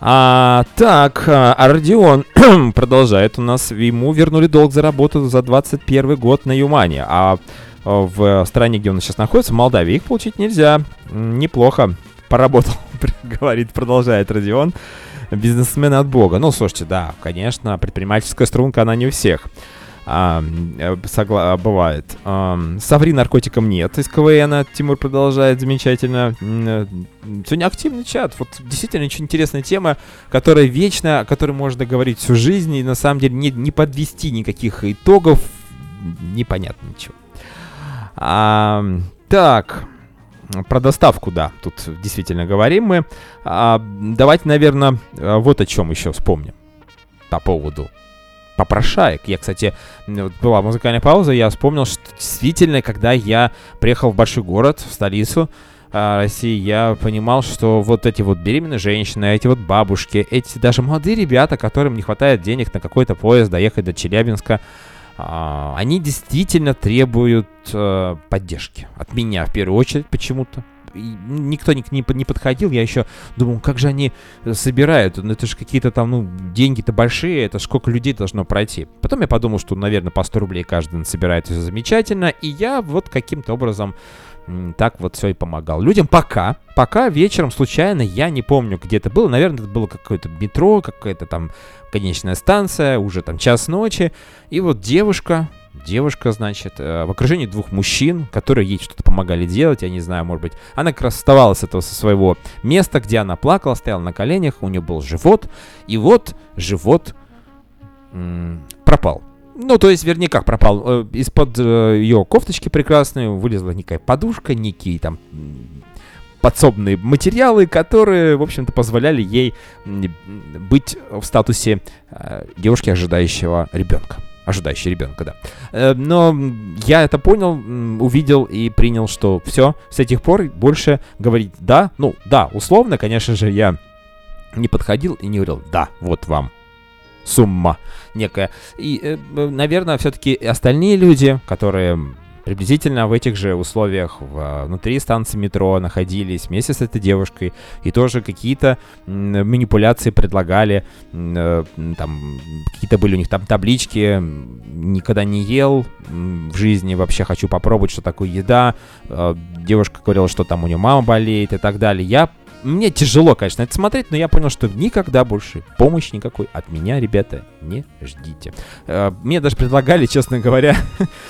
А, так, а, а Родион продолжает у нас, ему вернули долг за работу за 21 год на Юмане, а а, в стране, где он сейчас находится, в Молдавии, их получить нельзя. Неплохо поработал, говорит, продолжает Родион. Бизнесмен от бога. Ну, слушайте, да, конечно, предпринимательская струнка, она не у всех. А, э, согла- бывает. Ам, соври наркотикам нет из КВН. Тимур продолжает замечательно. Э, Сегодня активный чат. Вот действительно очень интересная тема, которая вечно, о которой можно говорить всю жизнь. И на самом деле не, не подвести никаких итогов. Непонятно ничего. Ам, так. про доставку, да, тут действительно говорим мы. А, давайте, наверное, вот о чем еще вспомним по поводу попрошаек. Я, кстати, была музыкальная пауза, я вспомнил, что действительно, когда я приехал в большой город, в столицу, а, России, я понимал, что вот эти вот беременные женщины, эти вот бабушки, эти даже молодые ребята, которым не хватает денег на какой-то поезд доехать до Челябинска, а, они действительно требуют э, поддержки. От меня в первую очередь почему-то. Никто не, не, не подходил, я еще думал, как же они собирают, ну это же какие-то там, ну, деньги-то большие, это сколько людей должно пройти. Потом я подумал, что, наверное, по 100 рублей каждый собирает, все замечательно, и я вот каким-то образом так вот все и помогал. Людям пока, пока вечером случайно, я не помню, где это было, наверное, это было какое-то метро, какая-то там конечная станция, уже там час ночи, и вот девушка, девушка, значит, э, в окружении двух мужчин, которые ей что-то помогали делать, я не знаю, может быть, она как раз вставала с этого со своего места, где она плакала, стояла на коленях, у нее был живот, и вот живот м- пропал. Ну, то есть, вернее, как пропал. Э, из-под э, ее кофточки прекрасной вылезла некая подушка, некие там подсобные материалы, которые, в общем-то, позволяли ей быть в статусе девушки, ожидающего ребенка. Ожидающей ребенка, да. Но я это понял, увидел и принял, что все, с этих пор больше говорить да, ну да, условно, конечно же, я не подходил и не говорил, да, вот вам сумма некая. И, э, наверное, все-таки остальные люди, которые приблизительно в этих же условиях в, внутри станции метро находились вместе с этой девушкой и тоже какие-то манипуляции предлагали, э, там какие-то были у них там таблички, никогда не ел в жизни, вообще хочу попробовать, что такое еда, э, девушка говорила, что там у нее мама болеет и так далее. Я мне тяжело, конечно, это смотреть, но я понял, что никогда больше помощи никакой от меня, ребята, не ждите. Э, мне даже предлагали, честно говоря,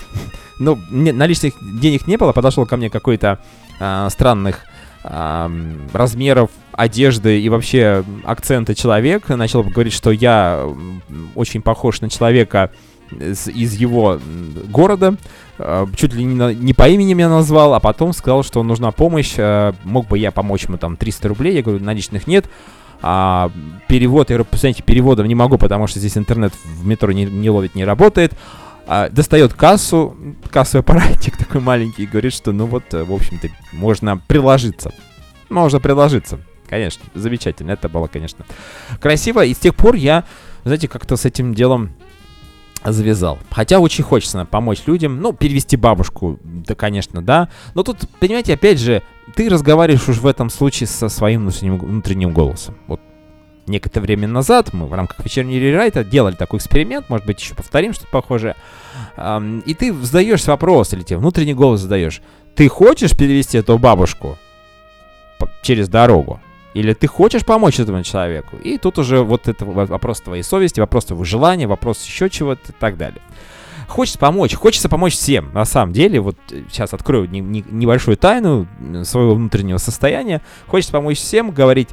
ну, наличных денег не было, подошел ко мне какой-то а, странных а, размеров одежды и вообще акцента человек, начал говорить, что я очень похож на человека из его города, Э, чуть ли не, не по имени меня назвал, а потом сказал, что нужна помощь, э, мог бы я помочь ему там 300 рублей, я говорю, наличных нет, а перевод, я говорю, знаете, переводом не могу, потому что здесь интернет в метро не, не ловит, не работает, а, достает кассу, кассовый аппаратик такой маленький, и говорит, что ну вот, э, в общем-то, можно приложиться, можно приложиться. Конечно, замечательно, это было, конечно, красиво, и с тех пор я, знаете, как-то с этим делом завязал. Хотя очень хочется помочь людям. Ну, перевести бабушку, да, конечно, да. Но тут, понимаете, опять же, ты разговариваешь уж в этом случае со своим внутренним, внутренним голосом. Вот некоторое время назад мы в рамках вечернего рерайта делали такой эксперимент, может быть, еще повторим что-то похожее. И ты задаешь вопрос, или тебе внутренний голос задаешь. Ты хочешь перевести эту бабушку через дорогу? Или ты хочешь помочь этому человеку? И тут уже вот это вопрос твоей совести, вопрос твоего желания, вопрос еще чего-то и так далее. Хочется помочь, хочется помочь всем, на самом деле. Вот э, сейчас открою не, не, небольшую тайну своего внутреннего состояния. Хочется помочь всем, говорить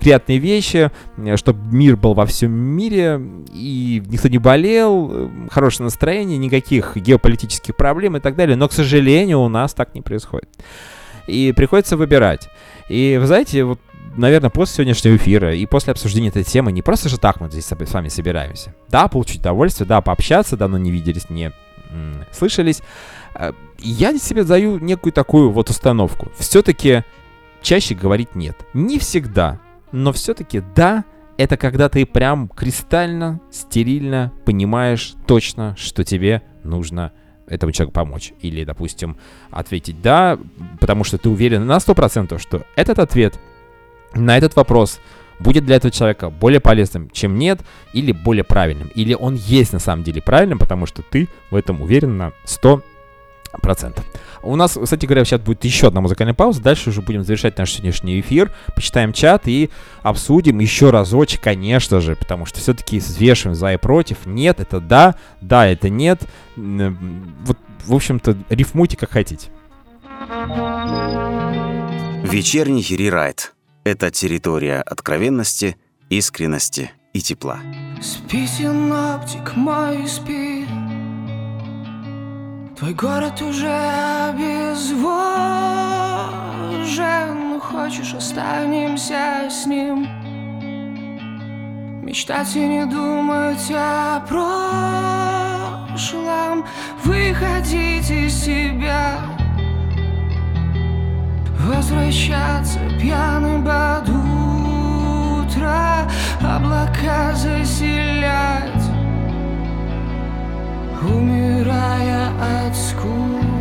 приятные вещи, э, чтобы мир был во всем мире, и никто не болел, э, хорошее настроение, никаких геополитических проблем и так далее. Но, к сожалению, у нас так не происходит. И приходится выбирать. И вы знаете, вот наверное, после сегодняшнего эфира и после обсуждения этой темы не просто же так мы здесь с вами собираемся. Да, получить удовольствие, да, пообщаться, давно не виделись, не слышались. Э, я себе даю некую такую вот установку. Все-таки чаще говорить нет. Не всегда, но все-таки да, это когда ты прям кристально, стерильно понимаешь точно, что тебе нужно этому человеку помочь. Или, допустим, ответить «да», потому что ты уверен на 100%, что этот ответ на этот вопрос будет для этого человека более полезным, чем нет, или более правильным. Или он есть на самом деле правильным, потому что ты в этом уверен на 100%. У нас, кстати говоря, сейчас будет еще одна музыкальная пауза. Дальше уже будем завершать наш сегодняшний эфир. Почитаем чат и обсудим еще разочек, конечно же, потому что все-таки взвешиваем за и против. Нет, это да, да, это нет. Вот, в общем-то, рифмуйте как хотите. Вечерний рерайт. Это территория откровенности, искренности и тепла. Спи, синаптик мой, спи. Твой город уже обезвожен. Хочешь, останемся с ним? Мечтать и не думать о прошлом. Выходить из себя Возвращаться пьяным под утро Облака заселять Умирая от скуки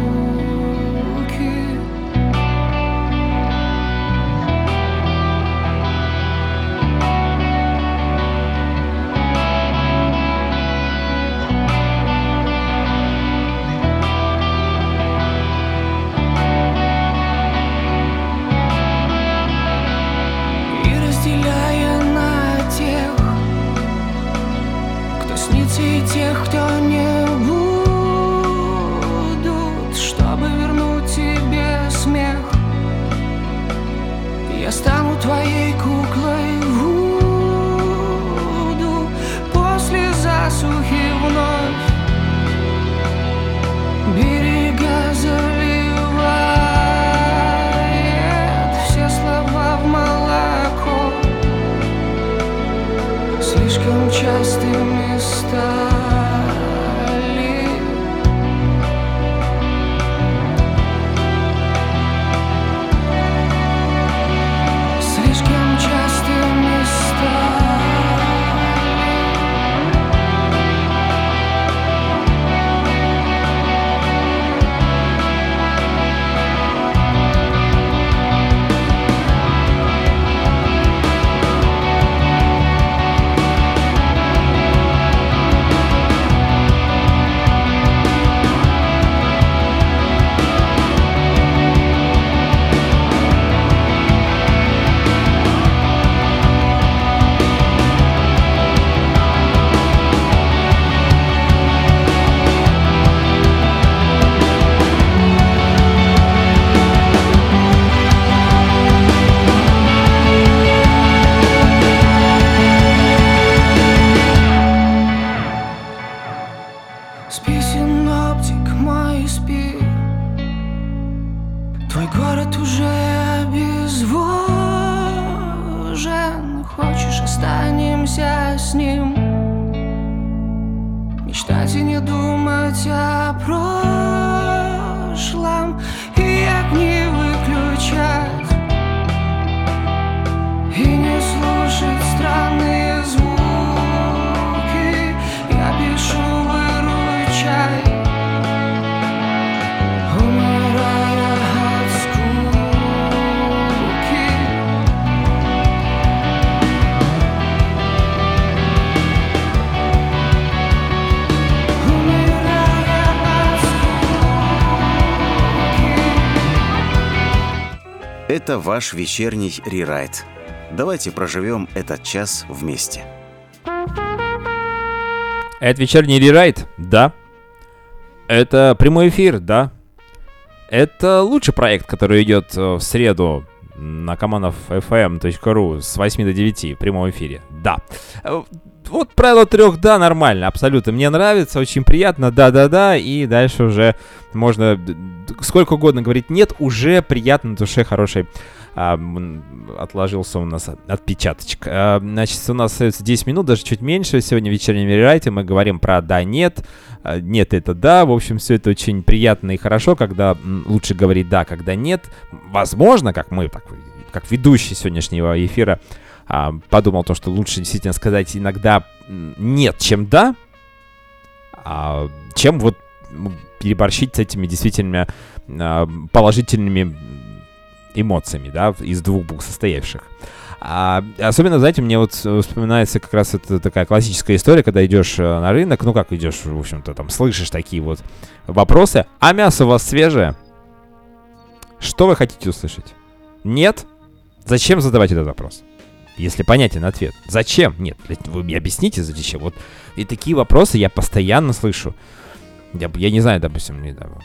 ваш вечерний рерайт. Давайте проживем этот час вместе. Это вечерний рерайт? Да. Это прямой эфир? Да. Это лучший проект, который идет э, в среду на командов.fm.ru с 8 до 9 в прямом эфире. Да. Вот правило трех «да» нормально, абсолютно. Мне нравится, очень приятно, да-да-да, и дальше уже можно сколько угодно говорить «нет», уже приятно на душе, хороший а, отложился у нас от- отпечаточек. А, значит, у нас остается 10 минут, даже чуть меньше. Сегодня в вечернем рерайте мы говорим про «да», «нет». А, «Нет» — это «да». В общем, все это очень приятно и хорошо, когда лучше говорить «да», когда «нет». Возможно, как мы, так, как ведущий сегодняшнего эфира, а, подумал то, что лучше действительно сказать иногда «нет», чем «да», а, чем вот переборщить с этими действительно а, положительными эмоциями, да, из двух букв состоявших. А, особенно, знаете, мне вот э, вспоминается как раз это такая классическая история, когда идешь э, на рынок, ну как идешь, в общем-то, там слышишь такие вот вопросы, а мясо у вас свежее? Что вы хотите услышать? Нет? Зачем задавать этот вопрос? Если понятен ответ. Зачем? Нет. Вы мне объясните, зачем. Вот и такие вопросы я постоянно слышу. Я, я не знаю, допустим, не знаю.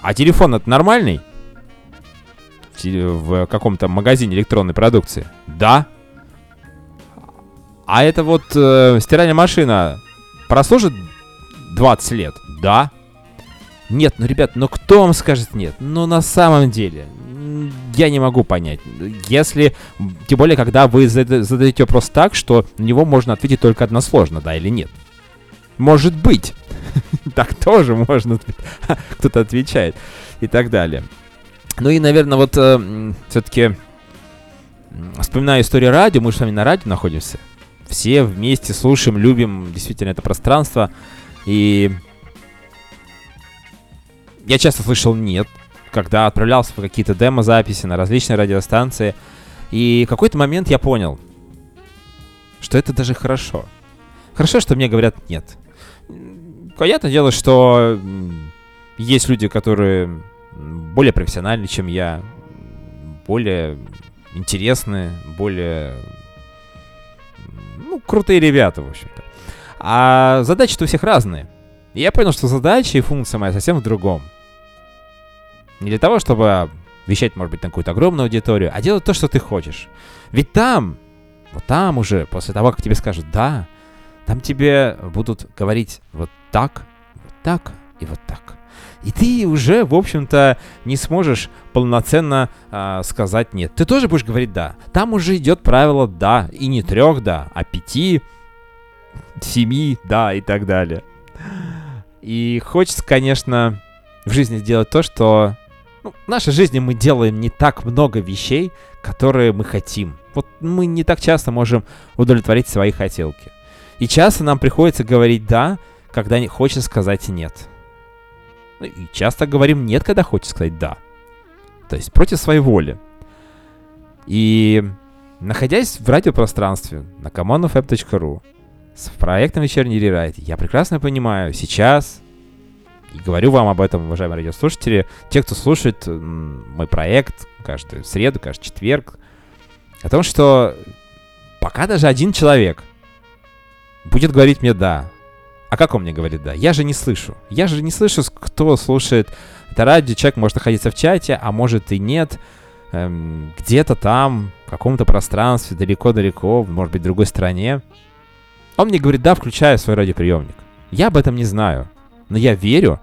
А телефон это нормальный? В В каком-то магазине электронной продукции? Да. А это вот э, стиральная машина прослужит 20 лет? Да. Нет, ну, ребят, ну кто вам скажет нет? Ну, на самом деле, я не могу понять. Если, тем более, когда вы зада- задаете вопрос так, что на него можно ответить только односложно, да или нет. Может быть. Так тоже можно. Кто-то отвечает. И так далее. Ну и, наверное, вот все-таки вспоминаю историю радио. Мы же с вами на радио находимся. Все вместе слушаем, любим действительно это пространство. И я часто слышал «нет», когда отправлялся в какие-то демо-записи на различные радиостанции. И в какой-то момент я понял, что это даже хорошо. Хорошо, что мне говорят «нет». Понятное дело, что есть люди, которые более профессиональны, чем я, более интересные, более ну, крутые ребята, в общем-то. А задачи-то у всех разные. И я понял, что задача и функция моя совсем в другом. Не для того, чтобы вещать, может быть, на какую-то огромную аудиторию, а делать то, что ты хочешь. Ведь там, вот там уже, после того, как тебе скажут «да», там тебе будут говорить вот так, вот так и вот так. И ты уже, в общем-то, не сможешь полноценно а, сказать нет. Ты тоже будешь говорить да. Там уже идет правило да. И не трех да, а пяти, семи да и так далее. И хочется, конечно, в жизни сделать то, что... Ну, в нашей жизни мы делаем не так много вещей, которые мы хотим. Вот мы не так часто можем удовлетворить свои хотелки. И часто нам приходится говорить «да», когда не хочется сказать «нет». Ну, и часто говорим «нет», когда хочется сказать «да». То есть против своей воли. И находясь в радиопространстве на commonfm.ru с проектом «Вечерний рерайт», я прекрасно понимаю сейчас, и говорю вам об этом, уважаемые радиослушатели, те, кто слушает мой проект каждую среду, каждый четверг, о том, что пока даже один человек будет говорить мне «да», а как он мне говорит «да»? Я же не слышу. Я же не слышу, кто слушает это радио. Человек может находиться в чате, а может и нет. Эм, где-то там, в каком-то пространстве, далеко-далеко, может быть, в другой стране. Он мне говорит «да», включая свой радиоприемник. Я об этом не знаю. Но я верю,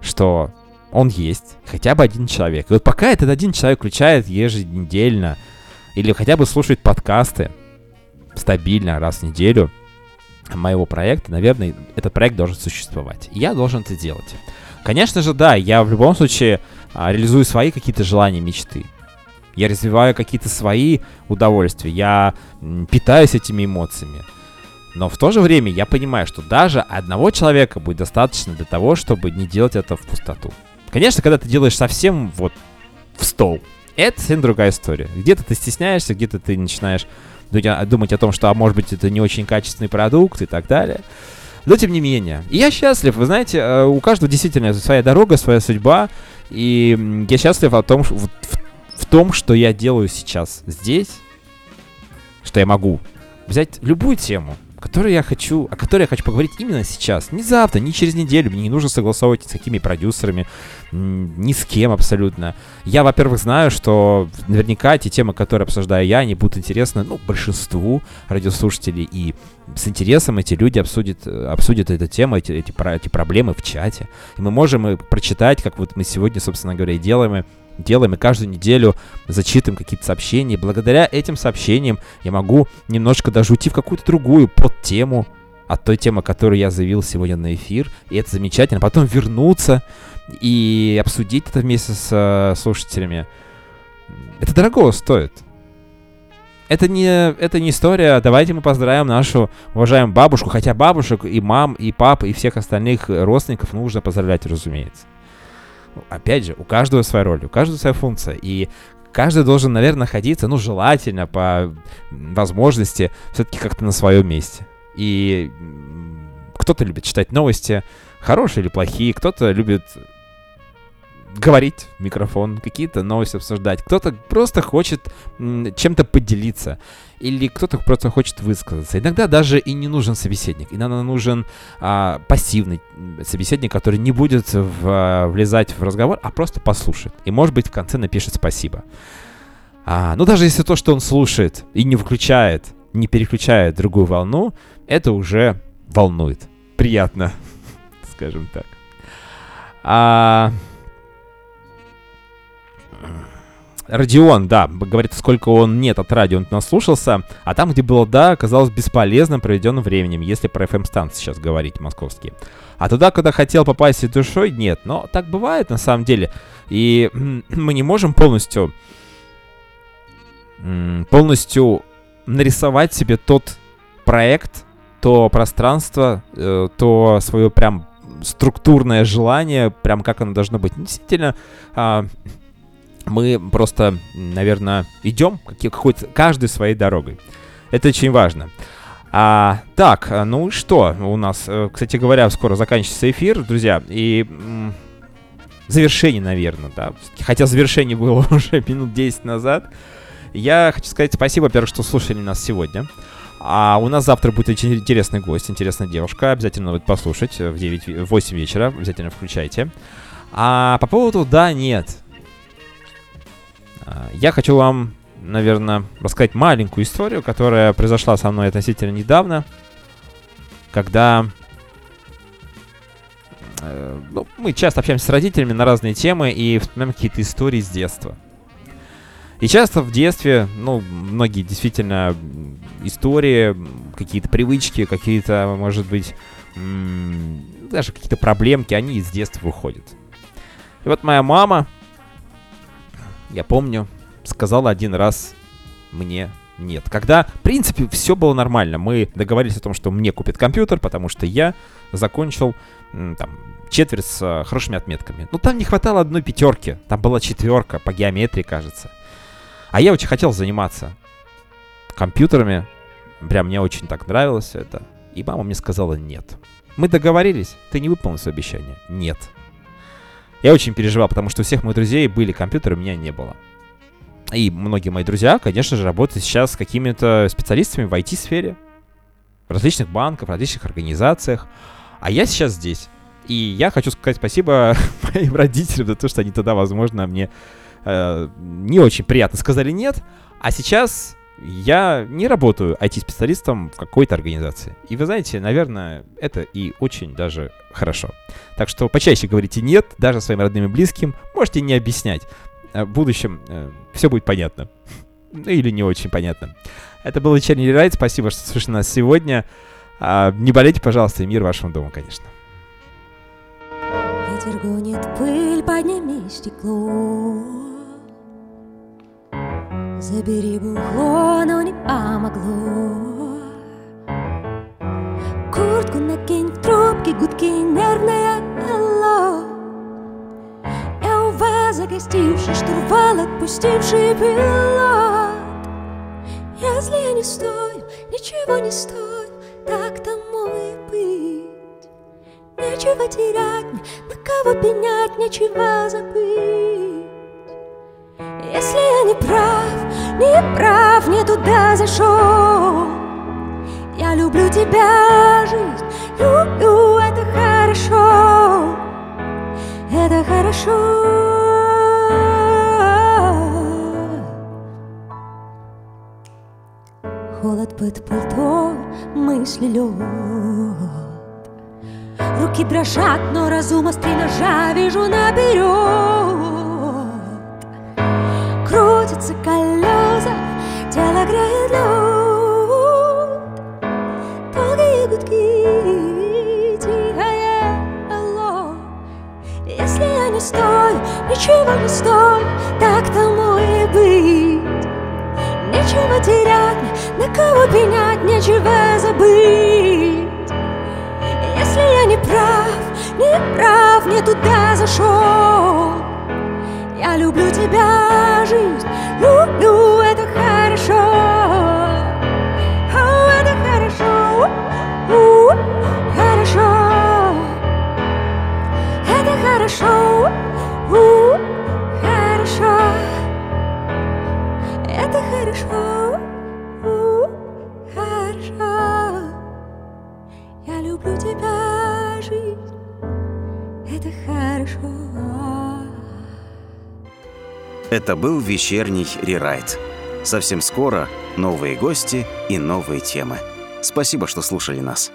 что он есть, хотя бы один человек. И вот пока этот один человек включает еженедельно или хотя бы слушает подкасты стабильно раз в неделю моего проекта, наверное, этот проект должен существовать. Я должен это делать. Конечно же, да, я в любом случае а, реализую свои какие-то желания, мечты. Я развиваю какие-то свои удовольствия. Я питаюсь этими эмоциями. Но в то же время я понимаю, что даже одного человека будет достаточно для того, чтобы не делать это в пустоту. Конечно, когда ты делаешь совсем вот в стол, это совсем другая история. Где-то ты стесняешься, где-то ты начинаешь думать о- том, что, а может быть, это не очень качественный продукт и так далее. Но тем не менее. Я счастлив, вы знаете, э, у каждого действительно своя дорога, своя судьба. И я счастлив о том, в, в том, что я делаю сейчас здесь, что я могу взять любую тему, которую я хочу, о которой я хочу поговорить именно сейчас. Не завтра, не через неделю. Мне не нужно согласовывать с какими продюсерами, ни с кем абсолютно. Я, во-первых, знаю, что наверняка те темы, которые обсуждаю я, они будут интересны, ну, большинству радиослушателей. И с интересом эти люди обсудят, э, обсудят эту тему, эти, эти, эти проблемы в чате. И мы можем и прочитать, как вот мы сегодня, собственно говоря, и делаем, и делаем, и каждую неделю зачитываем какие-то сообщения. Благодаря этим сообщениям я могу немножко даже уйти в какую-то другую подтему от той темы, которую я заявил сегодня на эфир. И это замечательно. Потом вернуться и обсудить это вместе с э, слушателями. Это дорого стоит. Это не, это не история, давайте мы поздравим нашу уважаемую бабушку, хотя бабушек и мам, и пап, и всех остальных родственников нужно поздравлять, разумеется. Опять же, у каждого своя роль, у каждого своя функция, и каждый должен, наверное, находиться, ну, желательно, по возможности, все-таки как-то на своем месте. И кто-то любит читать новости, хорошие или плохие, кто-то любит говорить в микрофон, какие-то новости обсуждать, кто-то просто хочет чем-то поделиться, или кто-то просто хочет высказаться. Иногда даже и не нужен собеседник, иногда нужен а, пассивный собеседник, который не будет в- а, влезать в разговор, а просто послушает. И, может быть, в конце напишет спасибо. А, ну, даже если то, что он слушает и не включает, не переключает другую волну, это уже волнует. Приятно, скажем так. А... Родион, да, говорит, сколько он нет от радио, он наслушался, а там, где было да, оказалось бесполезным проведенным временем, если про FM-станции сейчас говорить московские. А туда, куда хотел попасть и душой, нет. Но так бывает на самом деле. И мы не можем полностью полностью нарисовать себе тот проект, то пространство, э, то свое прям структурное желание, прям как оно должно быть. Действительно, а, мы просто, наверное, идем какой-то каждой своей дорогой. Это очень важно. А, так, ну что, у нас, э, кстати говоря, скоро заканчивается эфир, друзья, и завершение, наверное, да. Хотя завершение было уже минут 10 назад. Я хочу сказать спасибо, во-первых, что слушали нас сегодня. А у нас завтра будет очень интересный гость, интересная девушка. Обязательно будет послушать в 9, в 8 вечера. Обязательно включайте. А по поводу да, нет. А, я хочу вам, наверное, рассказать маленькую историю, которая произошла со мной относительно недавно, когда э, ну, мы часто общаемся с родителями на разные темы и вспоминаем какие-то истории с детства. И часто в детстве, ну, многие действительно истории, какие-то привычки, какие-то, может быть, даже какие-то проблемки, они из детства выходят. И вот моя мама, я помню, сказала один раз мне нет. Когда, в принципе, все было нормально. Мы договорились о том, что мне купят компьютер, потому что я закончил там, четверть с э, хорошими отметками. Но там не хватало одной пятерки. Там была четверка по геометрии, кажется. А я очень хотел заниматься компьютерами. Прям мне очень так нравилось это. И мама мне сказала нет. Мы договорились, ты не выполнил свое обещание. Нет. Я очень переживал, потому что у всех моих друзей были компьютеры, у меня не было. И многие мои друзья, конечно же, работают сейчас с какими-то специалистами в IT-сфере, в различных банках, в различных организациях. А я сейчас здесь. И я хочу сказать спасибо моим родителям за то, что они тогда, возможно, мне э, не очень приятно сказали нет. А сейчас я не работаю IT-специалистом в какой-то организации. И вы знаете, наверное, это и очень даже хорошо. Так что почаще говорите «нет», даже своим родным и близким. Можете не объяснять. Э, в будущем э, все будет понятно. Ну или не очень понятно. Это был вечерний райд. Спасибо, что слушали нас сегодня. А, не болейте, пожалуйста, и мир вашему дому, конечно. Ветер гонит пыль, подними стекло. Забери бухло, но не помогло. Куртку накинь в трубки, гудки, нервное алло. Я у вас загостивший штурвал, отпустивший пилот. Если я не стою, ничего не стою, так тому и быть. Нечего терять, на кого пенять, нечего забыть. Если я не прав, не прав, не туда зашел. Я люблю тебя, жизнь, люблю, это хорошо, это хорошо. Холод под пальто, мысли лед. Руки дрожат, но разум острый ножа вижу наперед. Крутятся колеса, Долгие гудки, тихое алло. Если я не стою, ничего не стою, так тому и быть. Нечего терять, на кого пенять, нечего забыть. Если я не прав, не прав, не туда зашел. Я люблю тебя, жизнь, люблю, это хорошо. Хорошо. Это хорошо, хорошо. Это хорошо, хорошо. Я люблю тебя, жизнь, это хорошо. Это был вечерний рерайт. Совсем скоро новые гости и новые темы. Спасибо, что слушали нас.